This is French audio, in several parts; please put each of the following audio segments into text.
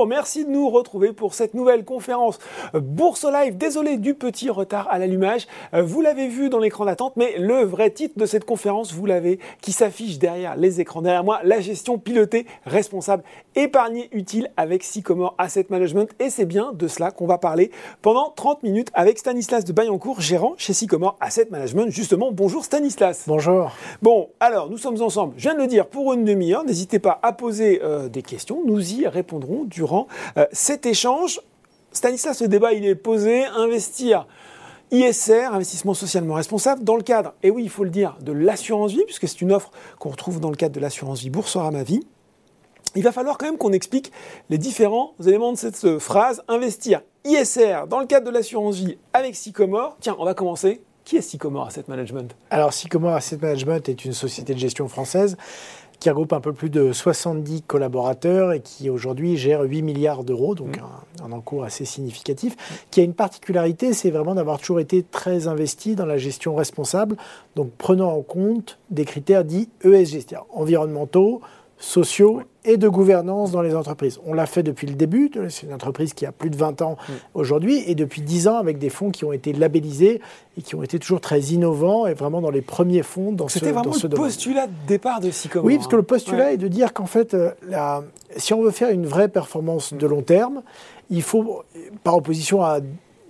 Bonjour, merci de nous retrouver pour cette nouvelle conférence Bourse Live. Désolé du petit retard à l'allumage. Euh, vous l'avez vu dans l'écran d'attente, mais le vrai titre de cette conférence, vous l'avez, qui s'affiche derrière les écrans. Derrière moi, la gestion pilotée, responsable, épargnée, utile avec Sycomore Asset Management. Et c'est bien de cela qu'on va parler pendant 30 minutes avec Stanislas de Bayancourt, gérant chez Sycomore Asset Management. Justement, bonjour Stanislas. Bonjour. Bon, alors nous sommes ensemble, je viens de le dire, pour une demi-heure. N'hésitez pas à poser euh, des questions, nous y répondrons durant euh, cet échange. Stanislas, le débat, il est posé. Investir ISR, investissement socialement responsable, dans le cadre, et oui, il faut le dire, de l'assurance vie, puisque c'est une offre qu'on retrouve dans le cadre de l'assurance vie Boursorama Vie. Il va falloir quand même qu'on explique les différents éléments de cette euh, phrase. Investir ISR dans le cadre de l'assurance vie avec Sycomore. Tiens, on va commencer. Qui est Sycomore Asset Management? Alors, Sycomore Asset Management est une société de gestion française qui regroupe un peu plus de 70 collaborateurs et qui aujourd'hui gère 8 milliards d'euros, donc mmh. un, encours assez significatif, qui a une particularité, c'est vraiment d'avoir toujours été très investi dans la gestion responsable, donc prenant en compte des critères dits ESG, c'est-à-dire environnementaux, sociaux et de gouvernance dans les entreprises. On l'a fait depuis le début, c'est une entreprise qui a plus de 20 ans mm. aujourd'hui, et depuis 10 ans avec des fonds qui ont été labellisés et qui ont été toujours très innovants et vraiment dans les premiers fonds dans ce C'était vraiment le postulat de départ de Sycomore. Oui, parce que le hein. postulat est de dire qu'en fait, euh, si on veut faire une vraie performance de long terme, il faut, par opposition à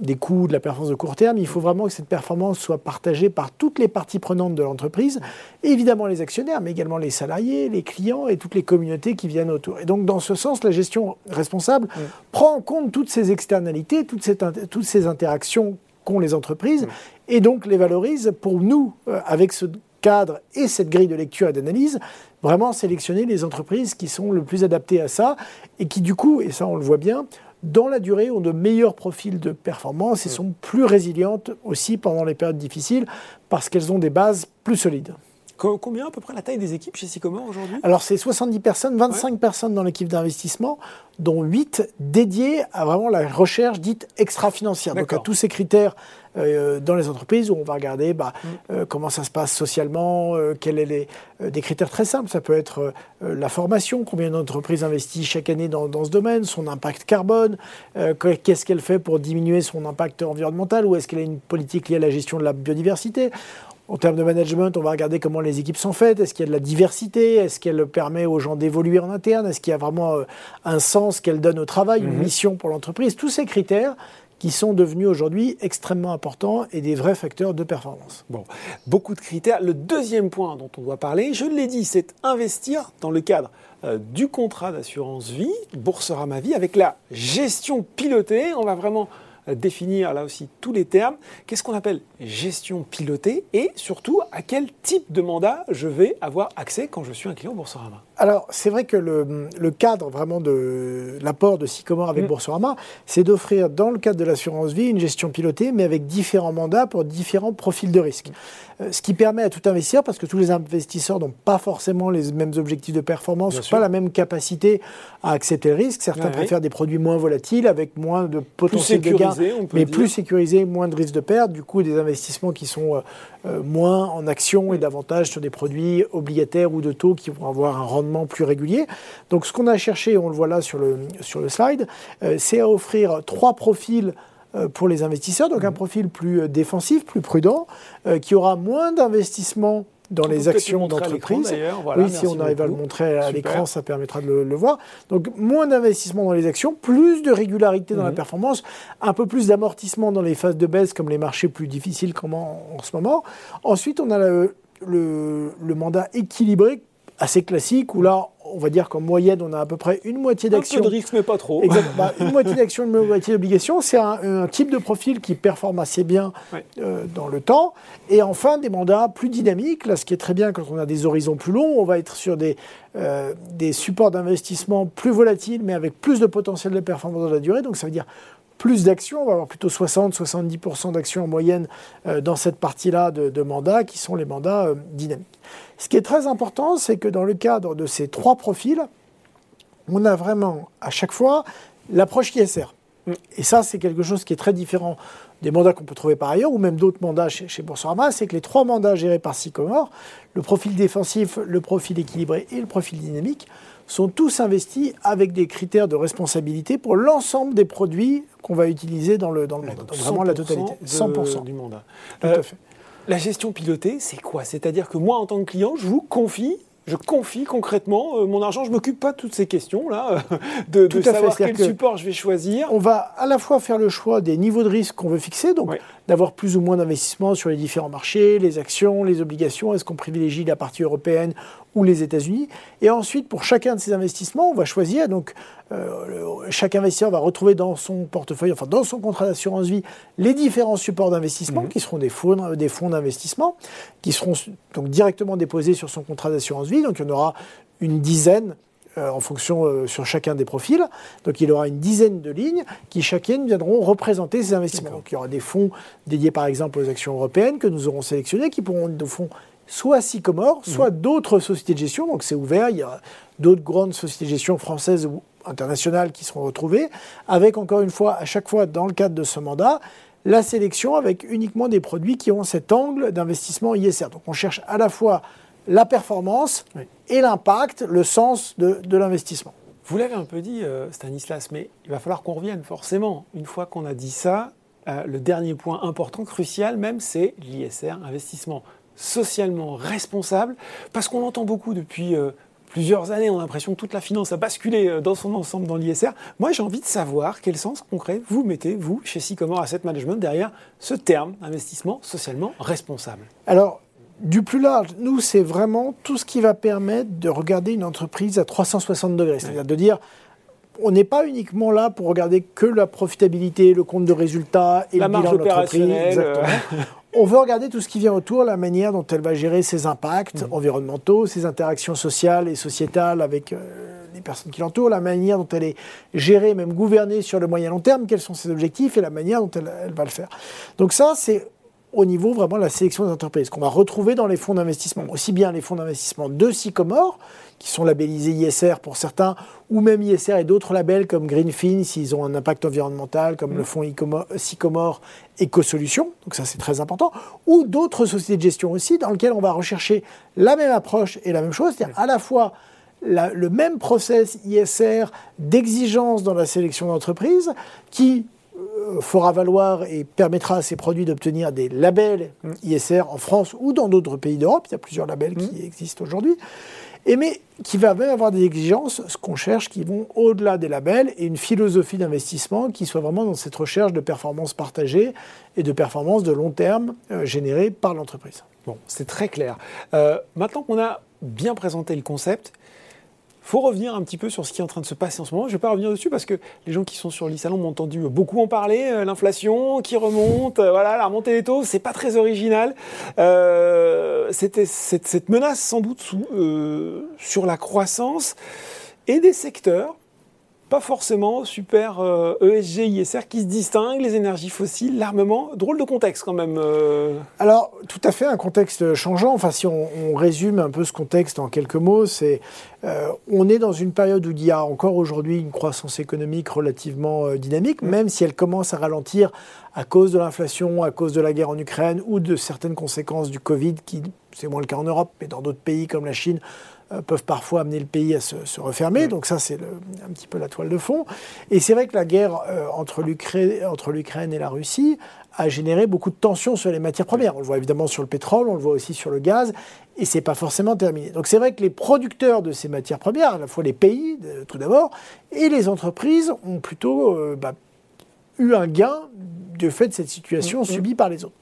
des coûts, de la performance de court terme, il faut vraiment que cette performance soit partagée par toutes les parties prenantes de l'entreprise, évidemment les actionnaires, mais également les salariés, les clients et toutes les communautés qui viennent autour. Et donc dans ce sens, la gestion responsable prend en compte toutes ces externalités, toutes ces, toutes ces interactions qu'ont les entreprises, et donc les valorise pour nous, euh, avec ce cadre et cette grille de lecture et d'analyse, vraiment sélectionner les entreprises qui sont le plus adaptées à ça, et qui du coup, et ça on le voit bien, dans la durée, ont de meilleurs profils de performance et mm. sont plus résilientes aussi pendant les périodes difficiles parce qu'elles ont des bases plus solides. Combien à peu près la taille des équipes chez Sycomore aujourd'hui? Alors c'est 70 personnes, 25 personnes dans l'équipe d'investissement, dont 8 dédiées à vraiment la recherche dite extra-financière. Donc à tous ces critères euh, dans les entreprises où on va regarder bah, mm. euh, comment ça se passe socialement, euh, quels sont les, des critères très simples. Ça peut être la formation, combien d'entreprises investissent chaque année dans, dans, ce domaine, son impact carbone, qu'est-ce qu'elle fait pour diminuer son impact environnemental, ou est-ce qu'elle a une politique liée à la gestion de la biodiversité? En termes de management, on va regarder comment les équipes sont faites. Est-ce qu'il y a de la diversité? Est-ce qu'elle permet aux gens d'évoluer en interne? Est-ce qu'il y a vraiment euh, un sens qu'elle donne au travail, une mhm. mission pour l'entreprise? Tous ces critères qui sont devenus aujourd'hui extrêmement importants et des vrais facteurs de performance. Bon, beaucoup de critères. Le deuxième point dont on doit parler, je l'ai dit, c'est investir dans le cadre euh, du contrat d'assurance vie, Boursorama Vie, avec la gestion pilotée. On va vraiment définir là aussi tous les termes. Qu'est-ce qu'on appelle gestion pilotée et surtout à quel type de mandat je vais avoir accès quand je suis un client Boursorama? Alors c'est vrai que le, cadre vraiment de l'apport de Sycomore avec mm. Boursorama, c'est d'offrir dans le cadre de l'assurance vie une gestion pilotée mais avec différents mandats pour différents profils de risque. Euh, ce qui permet à tout investisseur, parce que tous les investisseurs n'ont pas forcément les mêmes objectifs de performance, n'ont pas la même capacité à accepter le risque. Certains préfèrent des produits moins volatiles, avec moins de potentiel de gain, mais plus sécurisés, moins de risques de perte. Du coup, des investissements qui sont euh, euh, moins en action et davantage sur des produits obligataires ou de taux qui vont avoir un rendement plus régulier. Donc, ce qu'on a cherché, on le voit là sur le, sur le slide, c'est à offrir trois profils pour les investisseurs, donc un mhm. profil plus euh, défensif, plus prudent, euh, qui aura moins d'investissement dans les actions d'entreprise. oui, si on arrive à le montrer à l'écran, ça permettra de le, voir. Donc moins d'investissement dans les actions, plus de régularité dans la mhm. performance, un peu plus d'amortissement dans les phases de baisse comme les marchés plus difficiles comme en, ce moment. Ensuite, on a le, le mandat équilibré assez classique où là, on va dire qu'en moyenne, on a à peu près une moitié d'actions. Un peu de risque, mais pas trop. Exactement. Bah, une moitié d'actions, une moitié d'obligations. C'est un, type de profil qui performe assez bien euh, dans le temps. Et enfin, des mandats plus dynamiques. Là, ce qui est très bien quand on a des horizons plus longs, on va être sur des, euh, des supports d'investissement plus volatiles, mais avec plus de potentiel de performance dans la durée. Donc, ça veut dire plus d'actions, on va avoir plutôt 60-70% d'actions en moyenne euh, dans cette partie-là de, mandats qui sont les mandats euh, dynamiques. Ce qui est très important, c'est que dans le cadre de ces trois profils, on a vraiment à chaque fois l'approche ISR. Et ça, c'est quelque chose qui est très différent des mandats qu'on peut trouver par ailleurs, ou même d'autres mandats chez, chez Boursorama, c'est que les trois mandats gérés par Sycomore, le profil défensif, le profil équilibré et le profil dynamique, sont tous investis avec des critères de responsabilité pour l'ensemble des produits qu'on va utiliser dans le, dans le. Donc, vraiment la totalité. 100% du mandat. Tout à fait. La gestion pilotée, c'est quoi? C'est-à-dire que moi, en tant que client, je vous confie je confie concrètement euh, mon argent. Je m'occupe pas de toutes ces questions-là, de, de savoir quel support je vais choisir. On va à la fois faire le choix des niveaux de risque qu'on veut fixer, donc d'avoir plus ou moins d'investissement sur les différents marchés, les actions, les obligations. Est-ce qu'on privilégie la partie européenne ou les États-Unis Et ensuite, pour chacun de ces investissements, on va choisir. Donc, euh, chaque investisseur va retrouver dans son portefeuille, enfin dans son contrat d'assurance vie, les différents supports d'investissement, mhm. qui seront des fonds, des fonds d'investissement, qui seront donc directement déposés sur son contrat d'assurance vie. Donc, il y en aura une dizaine euh, en fonction euh, sur chacun des profils. Donc il y aura une dizaine de lignes qui chacune viendront représenter ces investissements. Donc il y aura des fonds dédiés par exemple aux actions européennes que nous aurons sélectionnés qui pourront de fonds soit Sycomore, soit mhm. d'autres sociétés de gestion. Donc c'est ouvert, il y a d'autres grandes sociétés de gestion françaises ou internationales qui seront retrouvées, avec encore une fois, à chaque fois dans le cadre de ce mandat, la sélection avec uniquement des produits qui ont cet angle d'investissement ISR. Donc on cherche à la fois la performance et l'impact, le sens de, l'investissement. Vous l'avez un peu dit, euh, Stanislas, mais il va falloir qu'on revienne forcément. Une fois qu'on a dit ça, euh, le dernier point important, crucial même, c'est l'ISR, investissement socialement responsable, parce qu'on entend beaucoup depuis euh, plusieurs années, on a l'impression que toute la finance a basculé dans son ensemble dans l'ISR. Moi, j'ai envie de savoir quel sens concret vous mettez, vous, chez Sycomore Asset Management, derrière ce terme, investissement socialement responsable. Alors, du plus large, nous, c'est vraiment tout ce qui va permettre de regarder une entreprise à 360 degrés. C'est-à-dire de dire, on n'est pas uniquement là pour regarder que la profitabilité, le compte de résultats et la le bilan de l'entreprise. Euh. on veut regarder tout ce qui vient autour, la manière dont elle va gérer ses impacts mm. environnementaux, ses interactions sociales et sociétales avec euh, les personnes qui l'entourent, la manière dont elle est gérée, même gouvernée sur le moyen long terme, quels sont ses objectifs et la manière dont elle va le faire. Donc ça, c'est au niveau vraiment de la sélection des entreprises, qu'on va retrouver dans les fonds d'investissement. Aussi bien les fonds d'investissement de Sycomore, qui sont labellisés ISR pour certains, ou même ISR et d'autres labels comme Greenfin, s'ils ont un impact environnemental, comme le fonds Sycomore EcoSolutions, donc ça c'est très important, ou d'autres sociétés de gestion aussi, dans lesquelles on va rechercher la même approche et la même chose, c'est-à-dire à la fois le même process ISR d'exigence dans la sélection d'entreprises qui fera valoir et permettra à ces produits d'obtenir des labels ISR en France ou dans d'autres pays d'Europe. Il y a plusieurs labels qui mm. existent aujourd'hui. Et mais qui va même avoir des exigences, ce qu'on cherche, qui vont au-delà des labels et une philosophie d'investissement qui soit vraiment dans cette recherche de performance partagée et de performance de long terme euh, générée par l'entreprise. Bon, c'est très clair. Euh, maintenant qu'on a bien présenté le concept, faut revenir un petit peu sur ce qui est en train de se passer en ce moment. Je ne vais pas revenir dessus parce que les gens qui sont sur l'e-salon m'ont entendu beaucoup en parler. Euh, l'inflation qui remonte, euh, voilà, la remontée des taux, c'est pas très original. Euh, c'était cette, menace sans doute sur la croissance et des secteurs pas forcément super ESG, euh, e ISR qui se distinguent, les énergies fossiles, l'armement. Drôle de contexte quand même. Euh. Alors, tout à fait, un contexte changeant. Enfin, si on, résume un peu ce contexte en quelques mots, c'est euh, on est dans une période où il y a encore aujourd'hui une croissance économique relativement dynamique, mm. même si elle commence à ralentir à cause de l'inflation, à cause de la guerre en Ukraine ou de certaines conséquences du Covid, qui c'est moins le cas en Europe, mais dans d'autres pays comme la Chine, euh, peuvent parfois amener le pays à se, refermer. Donc ça, c'est un petit peu la toile de fond. Et c'est vrai que la guerre euh, entre l'Ukraine et la Russie a généré beaucoup de tensions sur les matières premières. On le voit évidemment sur le pétrole, on le voit aussi sur le gaz, et c'est pas forcément terminé. Donc c'est vrai que les producteurs de ces matières premières, à la fois les pays tout d'abord, et les entreprises ont plutôt euh, bah, eu un gain du fait de cette situation subie par les autres.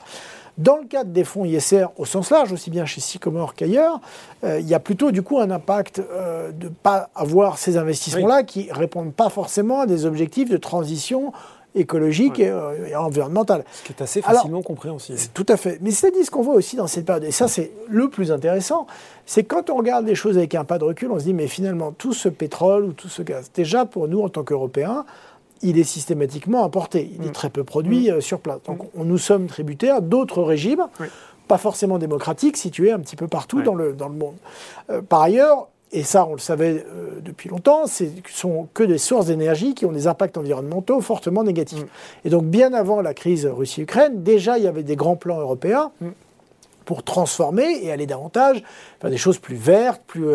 Dans le cadre des fonds ISR au sens large, aussi bien chez Sycomore qu'ailleurs, euh, il y a plutôt du coup un impact euh, de ne pas avoir ces investissements-là qui ne répondent pas forcément à des objectifs de transition écologique euh, et, environnementale. Ce qui est assez facilement compréhensible. Tout à fait. Mais c'est dit ce qu'on voit aussi dans cette période, et ça c'est le plus intéressant, c'est quand on regarde les choses avec un pas de recul, on se dit mais finalement tout ce pétrole ou tout ce gaz, déjà pour nous en tant qu'Européens, il est systématiquement importé. Il est mm. très peu produit mm. euh, sur place. Donc on, nous sommes tributaires d'autres régimes, pas forcément démocratiques, situés un petit peu partout dans, le, dans le monde. Euh, par ailleurs, et ça on le savait euh, depuis longtemps, ce sont que des sources d'énergie qui ont des impacts environnementaux fortement négatifs. Mm. Et donc bien avant la crise Russie-Ukraine, déjà il y avait des grands plans européens pour transformer et aller davantage vers des choses plus vertes, plus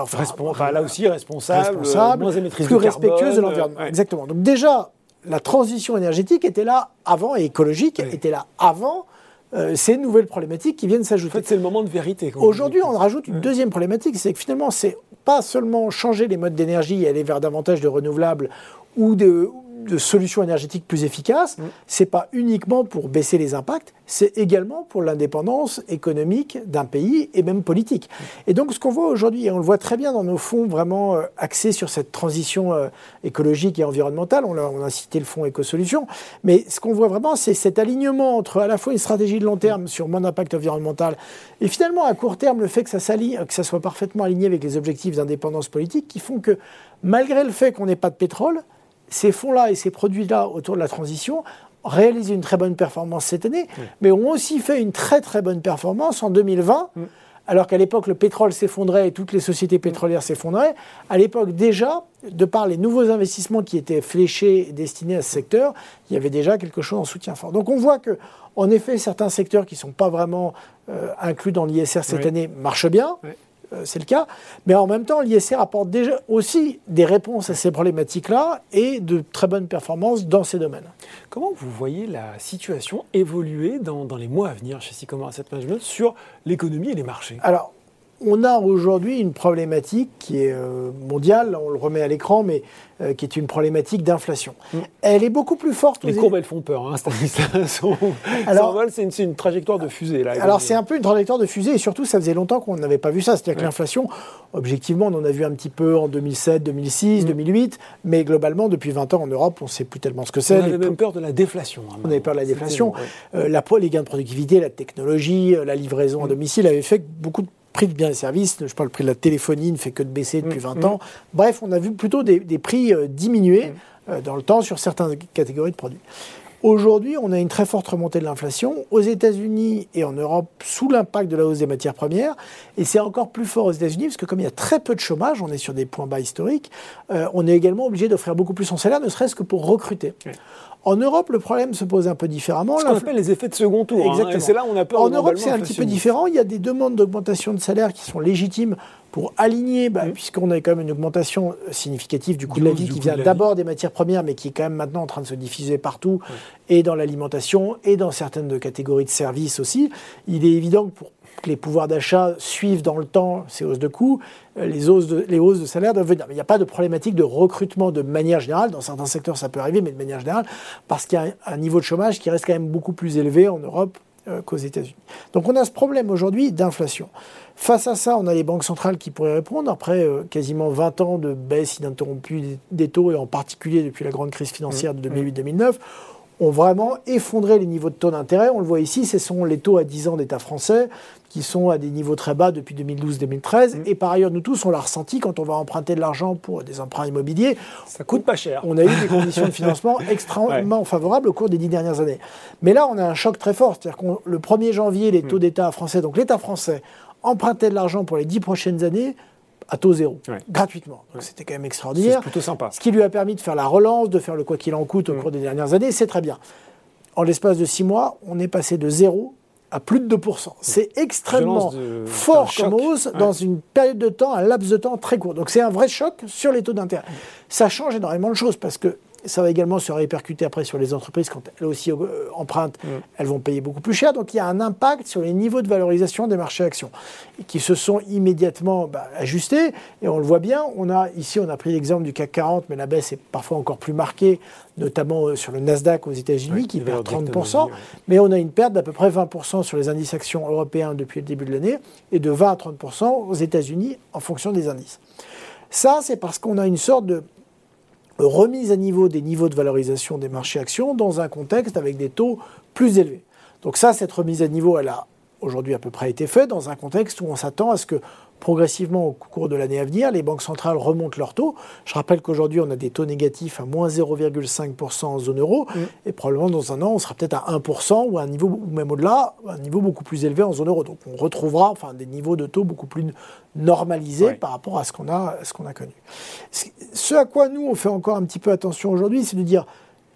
enfin, là aussi responsable, responsable moins plus respectueuse de l'environnement. Exactement. Donc déjà, la transition énergétique était là avant et écologique était là avant euh, ces nouvelles problématiques qui viennent s'ajouter. En fait, c'est le moment de vérité. Aujourd'hui, on rajoute une deuxième problématique, c'est que finalement, c'est pas seulement changer les modes d'énergie et aller vers davantage de renouvelables ou de, de solutions énergétiques plus efficaces, ce mm. c'est pas uniquement pour baisser les impacts, c'est également pour l'indépendance économique d'un pays et même politique. Mm. Et donc ce qu'on voit aujourd'hui, et on le voit très bien dans nos fonds vraiment euh, axés sur cette transition euh, écologique et environnementale, on a, on a cité le fonds Écosolutions, mais ce qu'on voit vraiment, c'est cet alignement entre à la fois une stratégie de long terme sur moins d'impact environnemental et finalement à court terme le fait que ça s'aligne, que ça soit parfaitement aligné avec les objectifs d'indépendance politique qui font que malgré le fait qu'on n'ait pas de pétrole, ces fonds-là et ces produits-là autour de la transition réalisent une très bonne performance cette année, mais ont aussi fait une très très bonne performance en 2020. Mm. Alors qu'à l'époque, le pétrole s'effondrait et toutes les sociétés pétrolières s'effondraient, à l'époque déjà, de par les nouveaux investissements qui étaient fléchés et destinés à ce secteur, il y avait déjà quelque chose en soutien fort. Donc on voit que, en effet, certains secteurs qui ne sont pas vraiment euh, inclus dans l'ISR cette année marchent bien. Euh, c'est le cas. Mais en même temps, l'ISR apporte déjà aussi des réponses à ces problématiques-là et de très bonnes performances dans ces domaines. Comment vous voyez la situation évoluer dans, les mois à venir chez Sycomore Asset Management sur l'économie et les marchés? Alors, on a aujourd'hui une problématique qui est euh, mondiale, on le remet à l'écran, mais euh, qui est une problématique d'inflation. Mm. Elle est beaucoup plus forte. Les courbes, elles font peur, hein, alors, c'est une, trajectoire de fusée. Là, alors, c'est un peu une trajectoire de fusée, et surtout, ça faisait longtemps qu'on n'avait pas vu ça. C'est-à-dire que l'inflation, objectivement, on en a vu un petit peu en 2007, 2006, 2008, mais globalement, depuis 20 ans en Europe, on ne sait plus tellement ce que c'est. On avait même peur de la déflation. Hein, on avait peur de la déflation. Euh, la, les gains de productivité, la technologie, la livraison à mm. domicile avaient fait que beaucoup de prix de biens et services, je parle le prix de la téléphonie ne fait que de baisser depuis 20 mm, mm. ans. Bref, on a vu plutôt des, prix euh, diminuer mm. euh, dans le temps sur certaines catégories de produits. Aujourd'hui, on a une très forte remontée de l'inflation aux États-Unis et en Europe sous l'impact de la hausse des matières premières. Et c'est encore plus fort aux États-Unis parce que comme il y a très peu de chômage, on est sur des points bas historiques, euh, on est également obligé d'offrir beaucoup plus son salaire, ne serait-ce que pour recruter. En Europe, le problème se pose un peu différemment. Ce qu'on appelle les effets de second tour. Hein, Exactement. c'est là où on a peur En Europe, c'est un petit peu différent. Il y a des demandes d'augmentation de salaire qui sont légitimes pour aligner, bah, puisqu'on a quand même une augmentation significative du coût de la vie qui vient d'abord des matières premières, mais qui est quand même maintenant en train de se diffuser partout, et dans l'alimentation, et dans certaines catégories de services aussi. Il est évident que pour les pouvoirs d'achat suivent dans le temps ces hausses de coûts, euh, les hausses de, les hausses de salaire doivent venir. Mais il n'y a pas de problématique de recrutement de manière générale. Dans certains secteurs, ça peut arriver, mais de manière générale, parce qu'il y a un, niveau de chômage qui reste quand même beaucoup plus élevé en Europe euh, qu'aux États-Unis. Donc on a ce problème aujourd'hui d'inflation. Face à ça, on a les banques centrales qui pourraient répondre. Après euh, quasiment 20 ans de baisse ininterrompue des taux, et en particulier depuis la grande crise financière de 2008-2009, ont vraiment effondré les niveaux de taux d'intérêt. On le voit ici, ce sont les taux à 10 ans d'État français qui sont à des niveaux très bas depuis 2012-2013. Mm. Et par ailleurs, nous tous, on l'a ressenti quand on va emprunter de l'argent pour des emprunts immobiliers. Ça coûte pas cher. On a eu des conditions de financement extrêmement favorables au cours des dix dernières années. Mais là, on a un choc très fort. C'est-à-dire que le 1er janvier, les taux mm. d'État français, donc l'État français, empruntait de l'argent pour les dix prochaines années à taux zéro, gratuitement. Donc c'était quand même extraordinaire. C'est plutôt sympa. Ce qui lui a permis de faire la relance, de faire le quoi qu'il en coûte au mm. cours des dernières années, c'est très bien. En l'espace de six mois, on est passé de zéro à plus de 2%. C'est extrêmement fort comme hausse dans une période de temps, un laps de temps très court. Donc c'est un vrai choc sur les taux d'intérêt. Ça change énormément de choses parce que ça va également se répercuter après sur les entreprises quand elles aussi euh, empruntent, mm. elles vont payer beaucoup plus cher. Donc il y a un impact sur les niveaux de valorisation des marchés actions qui se sont immédiatement bah, ajustés. Et on le voit bien. On a ici, on a pris l'exemple du CAC 40, mais la baisse est parfois encore plus marquée, notamment euh, sur le Nasdaq aux États-Unis qui perd 30%. Mais on a une perte d'à peu près 20% sur les indices actions européens depuis le début de l'année et de 20 à 30% aux États-Unis en fonction des indices. Ça, c'est parce qu'on a une sorte de remise à niveau des niveaux de valorisation des marchés actions dans un contexte avec des taux plus élevés. Donc ça, cette remise à niveau, elle a aujourd'hui à peu près été faite dans un contexte où on s'attend à ce que progressivement au cours de l'année à venir, les banques centrales remontent leurs taux. Je rappelle qu'aujourd'hui, on a des taux négatifs à moins 0,5% en zone euro, mm. et probablement dans un an, on sera peut-être à 1% ou à un niveau, ou même au-delà, un niveau beaucoup plus élevé en zone euro. Donc on retrouvera enfin, des niveaux de taux beaucoup plus normalisés par rapport à ce qu'on a, ce qu'on a connu. Ce à quoi nous, on fait encore un petit peu attention aujourd'hui, c'est de dire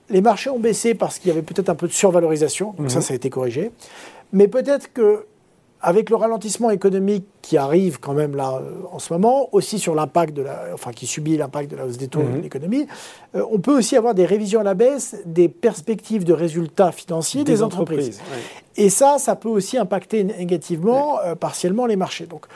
les marchés ont baissé parce qu'il y avait peut-être un peu de survalorisation, donc ça, mm-hmm. ça a été corrigé. Mais peut-être que avec le ralentissement économique qui arrive quand même là euh, en ce moment, aussi sur l'impact de la, enfin qui subit l'impact de la hausse des taux Mhm. de l'économie, euh, on peut aussi avoir des révisions à la baisse des perspectives de résultats financiers des, entreprises. ouais. Et ça, ça peut aussi impacter négativement euh, partiellement les marchés. Donc,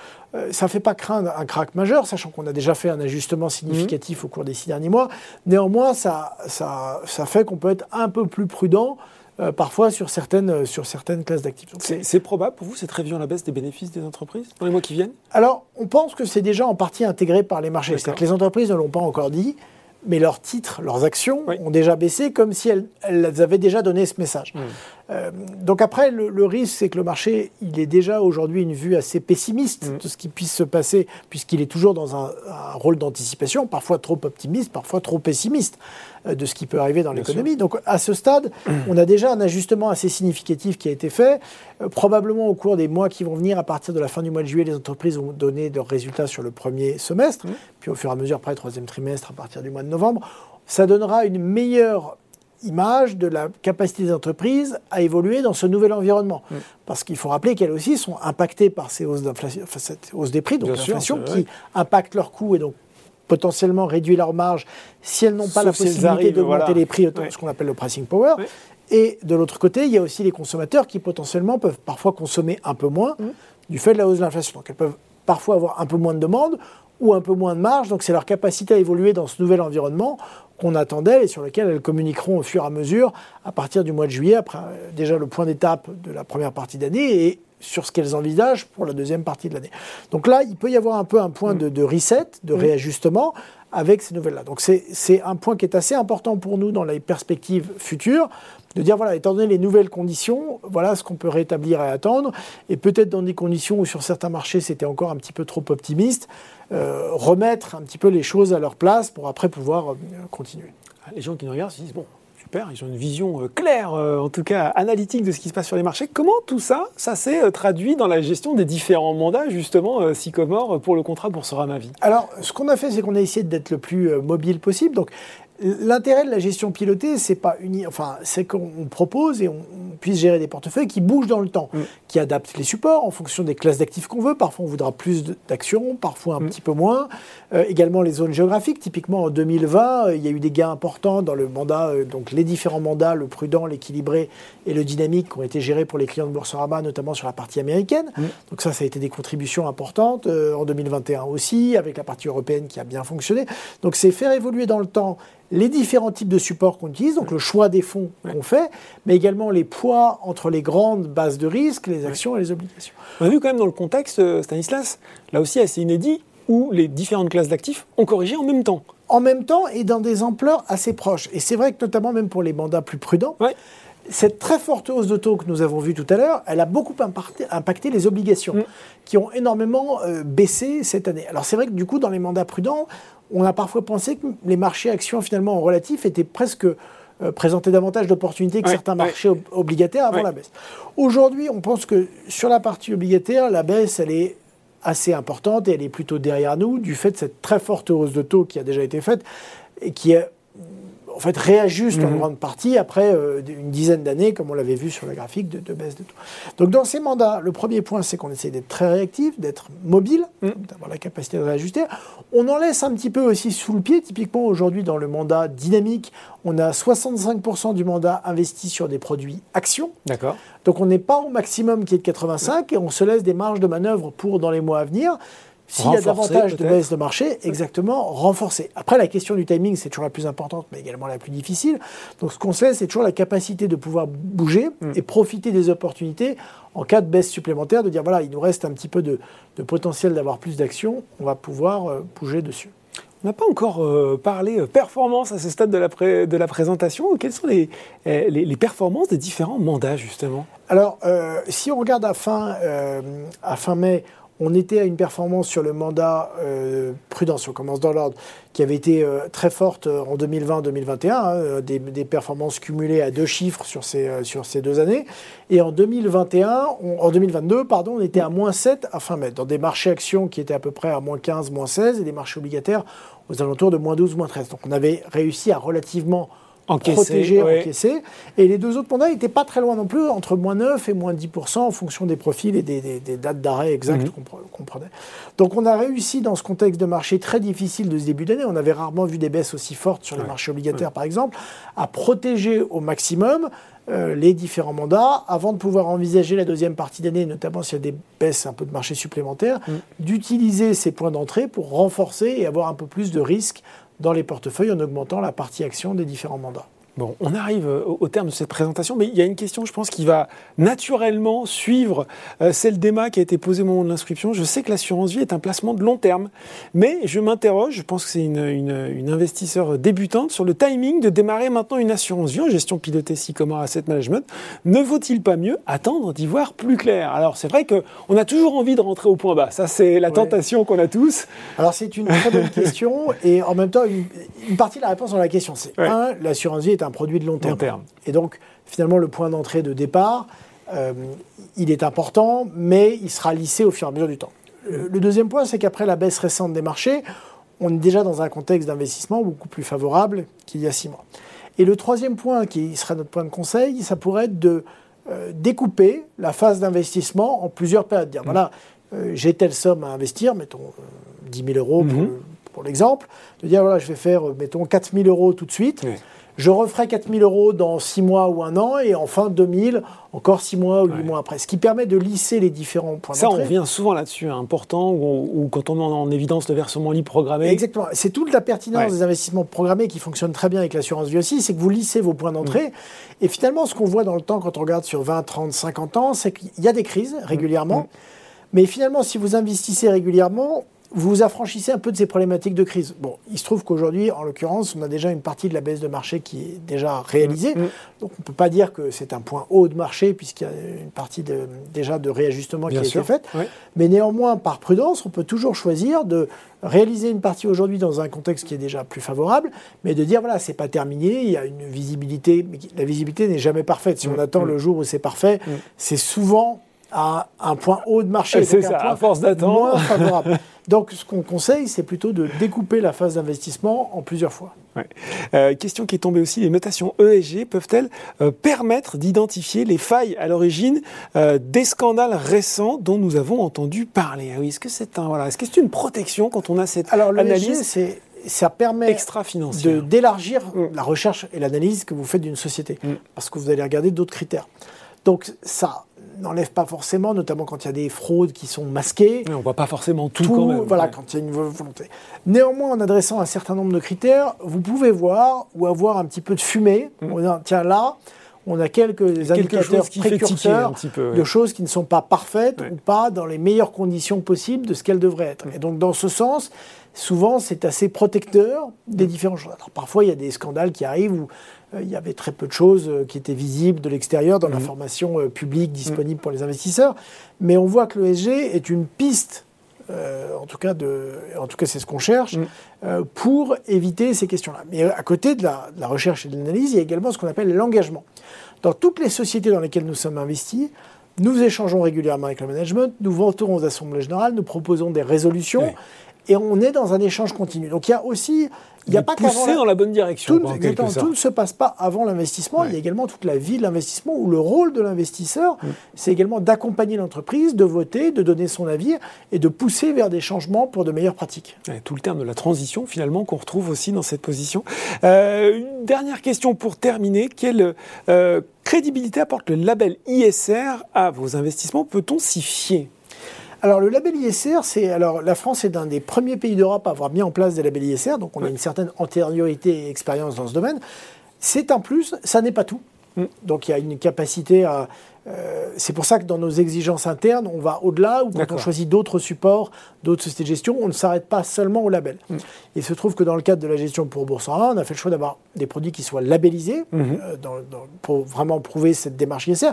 ça ne fait pas craindre un crack majeur, sachant qu'on a déjà fait un ajustement significatif au cours des six derniers mois. Néanmoins, ça, ça, ça fait qu'on peut être un peu plus prudent euh, parfois sur certaines, euh, sur certaines classes d'actifs. C'est probable pour vous cette révision à la baisse des bénéfices des entreprises dans les mois qui viennent? Alors, on pense que c'est déjà en partie intégré par les marchés. C'est-à-dire que les entreprises ne l'ont pas encore dit, mais leurs titres, leurs actions Oui. ont déjà baissé comme si elles, elles avaient déjà donné ce message. Mm. Euh, donc après, le, le risque, c'est que le marché, il est déjà aujourd'hui une vue assez pessimiste Mm. de ce qui puisse se passer, puisqu'il est toujours dans un, un rôle d'anticipation, parfois trop optimiste, parfois trop pessimiste euh, de ce qui peut arriver dans l'économie. Donc à ce stade, on a déjà un ajustement assez significatif qui a été fait. Euh, probablement au cours des mois qui vont venir, à partir de la fin du mois de juillet, les entreprises vont donner leurs résultats sur le premier semestre, Mhm. Puis au fur et à mesure, après le troisième trimestre, à partir du mois de novembre. Ça donnera une meilleure image de la capacité des entreprises à évoluer dans ce nouvel environnement. Parce qu'il faut rappeler qu'elles aussi sont impactées par ces hausses, d'inflation, enfin, cette hausse des prix, donc l'inflation, qui impacte leurs coûts et donc potentiellement réduit leurs marges si elles n'ont pas Sauf la possibilité d'augmenter voilà. les prix, Ouais. ce qu'on appelle le pricing power. Ouais. Et de l'autre côté, il y a aussi les consommateurs qui potentiellement peuvent parfois consommer un peu moins Mm. du fait de la hausse de l'inflation. Donc elles peuvent parfois avoir un peu moins de demande ou un peu moins de marge. Donc c'est leur capacité à évoluer dans ce nouvel environnement qu'on attendait et sur lequel elles communiqueront au fur et à mesure à partir du mois de juillet, après euh, déjà le point d'étape de la première partie d'année et sur ce qu'elles envisagent pour la deuxième partie de l'année. Donc là, il peut y avoir un peu un point de, de reset, de réajustement avec ces nouvelles-là. Donc c'est un point qui est assez important pour nous dans les perspectives futures, de dire, voilà, étant donné les nouvelles conditions, voilà ce qu'on peut rétablir et attendre, et peut-être dans des conditions où sur certains marchés c'était encore un petit peu trop optimiste, euh, remettre un petit peu les choses à leur place pour après pouvoir euh, continuer. Les gens qui nous regardent se disent bon, super, ils ont une vision euh, claire, euh, en tout cas analytique de ce qui se passe sur les marchés. Comment tout ça, ça s'est euh, traduit dans la gestion des différents mandats, justement, Sycomore, pour le contrat Boursorama Vie? Alors, ce qu'on a fait, c'est qu'on a essayé d'être le plus mobile possible. Donc, l'intérêt de la gestion pilotée, c'est pas uni... enfin, c'est qu'on propose et on, on puisse gérer des portefeuilles qui bougent dans le temps, Mm. qui adaptent les supports en fonction des classes d'actifs qu'on veut. Parfois, on voudra plus d'actions, parfois un Mm. petit peu moins. Euh, également les zones géographiques. Typiquement, en 2020, euh, il y a eu des gains importants dans le mandat, euh, donc les différents mandats, le prudent, l'équilibré et le dynamique, qui ont été gérés pour les clients de Boursorama, notamment sur la partie américaine. Mm. Donc ça, ça a été des contributions importantes en 2021 aussi, avec la partie européenne qui a bien fonctionné. Donc c'est faire évoluer dans le temps les différents types de supports qu'on utilise, donc le choix des fonds qu'on fait, mais également les poids entre les grandes bases de risque, les actions et les obligations. On a vu quand même dans le contexte, euh, Stanislas, là aussi assez inédit, où les différentes classes d'actifs ont corrigé en même temps. En même temps et dans des ampleurs assez proches. Et c'est vrai que notamment même pour les mandats plus prudents, Ouais. Cette très forte hausse de taux que nous avons vue tout à l'heure, elle a beaucoup impacté, impacté les obligations, Mm. qui ont énormément euh, baissé cette année. Alors c'est vrai que du coup, dans les mandats prudents, on a parfois pensé que les marchés actions finalement en relatif étaient presque euh, présentaient davantage d'opportunités que Ouais, certains ouais. marchés ob- obligataires avant Ouais. la baisse. Aujourd'hui, on pense que sur la partie obligataire, la baisse, elle est assez importante et elle est plutôt derrière nous du fait de cette très forte hausse de taux qui a déjà été faite et qui est en fait réajuste en Mhm. grande partie après euh, une dizaine d'années, comme on l'avait vu sur le graphique de, de baisse de taux. Donc dans ces mandats, le premier point, c'est qu'on essaie d'être très réactif, d'être mobile, Mhm. d'avoir la capacité de réajuster. On en laisse un petit peu aussi sous le pied. Typiquement aujourd'hui dans le mandat dynamique, on a 65% du mandat investi sur des produits actions. D'accord. Donc on n'est pas au maximum qui est de 85 et on se laisse des marges de manœuvre pour dans les mois à venir. S'il y a davantage de baisse de marché, exactement, renforcer. Après, la question du timing, c'est toujours la plus importante, mais également la plus difficile. Donc, ce qu'on sait, c'est toujours la capacité de pouvoir bouger Mm. et profiter des opportunités en cas de baisse supplémentaire, de dire voilà, il nous reste un petit peu de, de potentiel d'avoir plus d'actions, on va pouvoir euh, bouger dessus. On n'a pas encore euh, parlé euh, performance à ce stade de la, pré- de la présentation. Quelles sont les, euh, les, les performances des différents mandats, justement? Alors, euh, si on regarde à fin, à fin mai, on était à une performance sur le mandat euh, prudence, on commence dans l'ordre, qui avait été euh, très forte euh, en 2020-2021, hein, euh, des, performances cumulées à deux chiffres sur ces, sur ces deux années. Et en 2021, on- en 2022, pardon, on était à moins 7 à fin dans des marchés actions qui étaient à peu près à moins 15, moins 16, et des marchés obligataires aux alentours de moins 12, moins 13. Donc on avait réussi à relativement Encaissé, protégé, ouais. encaissé. Et les deux autres mandats n'étaient pas très loin non plus, entre moins 9 et moins 10% en fonction des profils et des, des- des dates d'arrêt exactes Mhm. qu'on pre- qu'on prenait. Donc on a réussi dans ce contexte de marché très difficile de ce début d'année, on avait rarement vu des baisses aussi fortes sur les Ouais. marchés obligataires par exemple, à protéger au maximum euh, les différents mandats avant de pouvoir envisager la deuxième partie d'année, notamment s'il y a des baisses un peu de marché supplémentaires, Mm. d'utiliser ces points d'entrée pour renforcer et avoir un peu plus de risques dans les portefeuilles en augmentant la partie action des différents mandats. Bon, on arrive euh, au, terme de cette présentation, mais il y a une question, je pense, qui va naturellement suivre euh, celle d'Emma qui a été posée au moment de l'inscription. Je sais que l'assurance vie est un placement de long terme, mais je m'interroge, je pense que c'est une, une- une investisseur débutante, sur le timing de démarrer maintenant une assurance vie en gestion pilotée Sycomore Asset Management. Ne vaut-il pas mieux attendre d'y voir plus clair? Alors, c'est vrai qu'on a toujours envie de rentrer au point bas. Ça, c'est la Ouais. tentation qu'on a tous. Alors c'est une très bonne question et en même temps une, une partie de la réponse dans la question c'est Ouais. un l'assurance vie est un produit de long terme. Long terme. et donc finalement le point d'entrée de départ euh, il est important mais il sera lissé au fur et à mesure du temps. Le, le deuxième point c'est qu'après la baisse récente des marchés on est déjà dans un contexte d'investissement beaucoup plus favorable qu'il y a six mois. Et le troisième point qui sera notre point de conseil ça pourrait être de euh, découper la phase d'investissement en plusieurs périodes. Dire, voilà, euh, j'ai telle somme à investir, mettons euh, 10 000 euros pour, le- pour l'exemple, de dire, voilà, je vais faire, mettons, 4 000 euros tout de suite. Oui. Je referai 4 000 euros dans 6 mois ou un an, et enfin 2 000, encore 6 mois ou 8 Ouais. mois après. Ce qui permet de lisser les différents points Ça, on d'entrée. revient souvent là-dessus, hein, important, ou, quand on met en évidence le versement libre programmé. Exactement. C'est toute la pertinence Ouais. des investissements programmés qui fonctionne très bien avec l'assurance vie aussi, c'est que vous lissez vos points d'entrée. Mm. Et finalement, ce qu'on voit dans le temps quand on regarde sur 20, 30, 50 ans, c'est qu'il y a des crises régulièrement. Mm. Mais finalement, si vous investissez régulièrement, vous vous affranchissez un peu de ces problématiques de crise. Bon, il se trouve qu'aujourd'hui, en l'occurrence, on a déjà une partie de la baisse de marché qui est déjà réalisée. Mm. Donc on ne peut pas dire que c'est un point haut de marché puisqu'il y a une partie de- déjà de réajustement Bien qui a été faite. Mais néanmoins, par prudence, on peut toujours choisir de réaliser une partie aujourd'hui dans un contexte qui est déjà plus favorable, mais de dire voilà, c'est pas terminé, il y a une visibilité, mais la visibilité n'est jamais parfaite. Si Mm, on attend mm. le jour où c'est parfait, Mm. c'est souvent à un point haut de marché. C'est donc un ça, à force d'attendre. Favorable. Donc, ce qu'on conseille, c'est plutôt de découper la phase d'investissement en plusieurs fois. Ouais. Euh, question qui est tombée aussi, les notations ESG peuvent-elles euh, permettre d'identifier les failles à l'origine euh, des scandales récents dont nous avons entendu parler? Ah oui, Est-ce que c'est un, voilà, que c'est une protection quand on a cette Alors, le analyse c'est ça permet d'élargir Mm. la recherche et l'analyse que vous faites d'une société, Mm. parce que vous allez regarder d'autres critères. Donc ça n'enlève pas forcément, notamment quand il y a des fraudes qui sont masquées. Ouais, On voit pas forcément tout, tout, quand même. voilà, Ouais. quand il y a une vo- volonté. Néanmoins, en adressant un certain nombre de critères, vous pouvez voir ou avoir un petit peu de fumée. Mm. On dit, tiens là, on a quelques Quelque indicateurs qui précurseurs un petit peu. ouais. de choses qui ne sont pas parfaites Ouais. ou pas dans les meilleures conditions possibles de ce qu'elles devraient être. Et donc, dans ce sens, souvent, c'est assez protecteur des différentes choses. Alors, parfois, il y a des scandales qui arrivent où euh, il y avait très peu de choses euh, qui étaient visibles de l'extérieur dans Mhm. l'information euh, publique disponible pour les investisseurs. Mais on voit que l'ESG est une piste, euh, en tout cas, de, en tout cas c'est ce qu'on cherche, Mhm. euh, pour éviter ces questions-là. Mais à côté de la, de la recherche et de l'analyse, il y a également ce qu'on appelle l'engagement. Dans toutes les sociétés dans lesquelles nous sommes investis, nous échangeons régulièrement avec le management, nous votons aux assemblées générales, nous proposons des résolutions. Et on est dans un échange continu. Donc il y a aussi, il n'y a pas qu'avant dans la bonne direction, tout, tout ne se passe pas avant l'investissement. Ouais. Il y a également toute la vie de l'investissement où le rôle de l'investisseur, Mm. c'est également d'accompagner l'entreprise, de voter, de donner son avis et de pousser vers des changements pour de meilleures pratiques. Tout le terme de la transition, finalement, qu'on retrouve aussi dans cette position. Euh, une dernière question pour terminer. Quelle euh, crédibilité apporte le label ISR à vos investissements? Peut-on s'y fier? Alors le label ISR, c'est alors la France est un des premiers pays d'Europe à avoir mis en place des labels ISR, donc on a une certaine antériorité et expérience dans ce domaine. C'est un plus, ça n'est pas tout. Mm. Donc il y a une capacité à. Euh, c'est pour ça que dans nos exigences internes, on va au-delà, ou quand on choisit d'autres supports, d'autres sociétés de gestion, on ne s'arrête pas seulement au label. Mm. Il se trouve que dans le cadre de la gestion pour Boursorama, on a fait le choix d'avoir des produits qui soient labellisés Mhm. euh, dans- dans- pour vraiment prouver cette démarche ISR.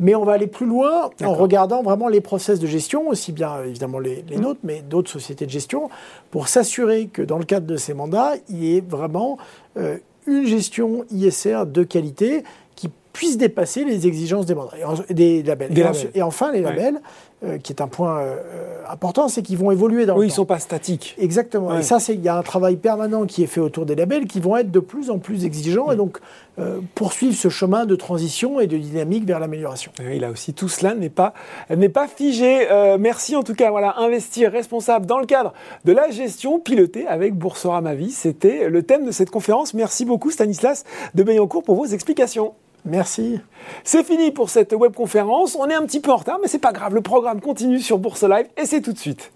Mais on va aller plus loin en regardant vraiment les process de gestion, aussi bien euh, évidemment les, Mm. les nôtres, mais d'autres sociétés de gestion, pour s'assurer que dans le cadre de ces mandats, il y ait vraiment euh, une gestion ISR de qualité puissent dépasser les exigences des, des labels. et, enfin, les labels, euh, qui est un point euh, important, c'est qu'ils vont évoluer dans oui, le temps. Oui, ils ne sont pas statiques. Exactement. Et ça, il y a un travail permanent qui est fait autour des labels qui vont être de plus en plus exigeants et donc euh, poursuivre ce chemin de transition et de dynamique vers l'amélioration. Oui, là aussi, tout cela n'est pas, pas figé. merci en tout cas. Voilà, investir responsable dans le cadre de la gestion pilotée avec Boursorama Vie. C'était le thème de cette conférence. Merci beaucoup Stanislas de Bayancourt pour vos explications. Merci. C'est fini pour cette webconférence. On est un petit peu en retard, mais c'est pas grave. Le programme continue sur Bourse Live et c'est tout de suite.